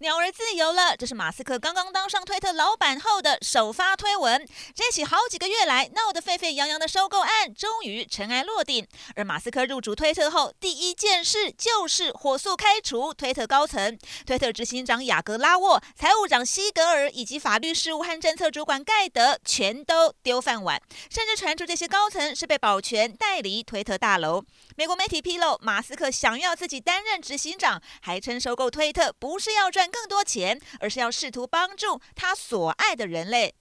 鸟儿自由了，这是马斯克刚刚当上推特老板后的首发推文。这起好几个月来闹得沸沸扬扬的收购案，终于尘埃落定。而马斯克入主推特后，第一件事就是火速开除推特高层，推特执行长雅各拉沃、财务长西格尔以及法律事务和政策主管盖德全都丢饭碗，甚至传出这些高层是被保全带离推特大楼。美国媒体披露，马斯克想要自己担任执行长，还称收购推特不是要赚更多钱，而是要试图帮助他所爱的人类。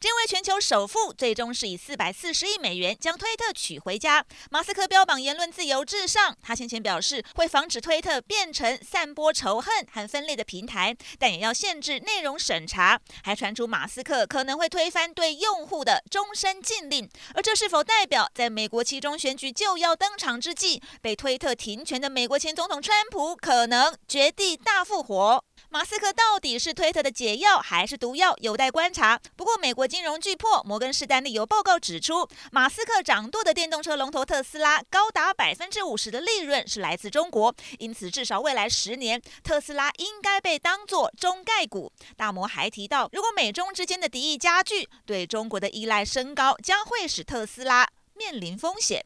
这位全球首富最终是以四百四十亿美元将推特娶回家。马斯克标榜言论自由至上，他先前表示会防止推特变成散播仇恨和分裂的平台，但也要限制内容审查。还传出马斯克可能会推翻对用户的终身禁令，而这是否代表在美国期中选举就要登场之际，被推特停权的美国前总统川普可能绝地大复活？马斯克到底是推特的解药还是毒药，有待观察。不过，美国金融巨擘摩根士丹利有报告指出，马斯克掌舵的电动车龙头特斯拉高达百分之五十的利润是来自中国，因此至少未来十年，特斯拉应该被当作中概股。大摩还提到，如果美中之间的敌意加剧，对中国的依赖升高，将会使特斯拉面临风险。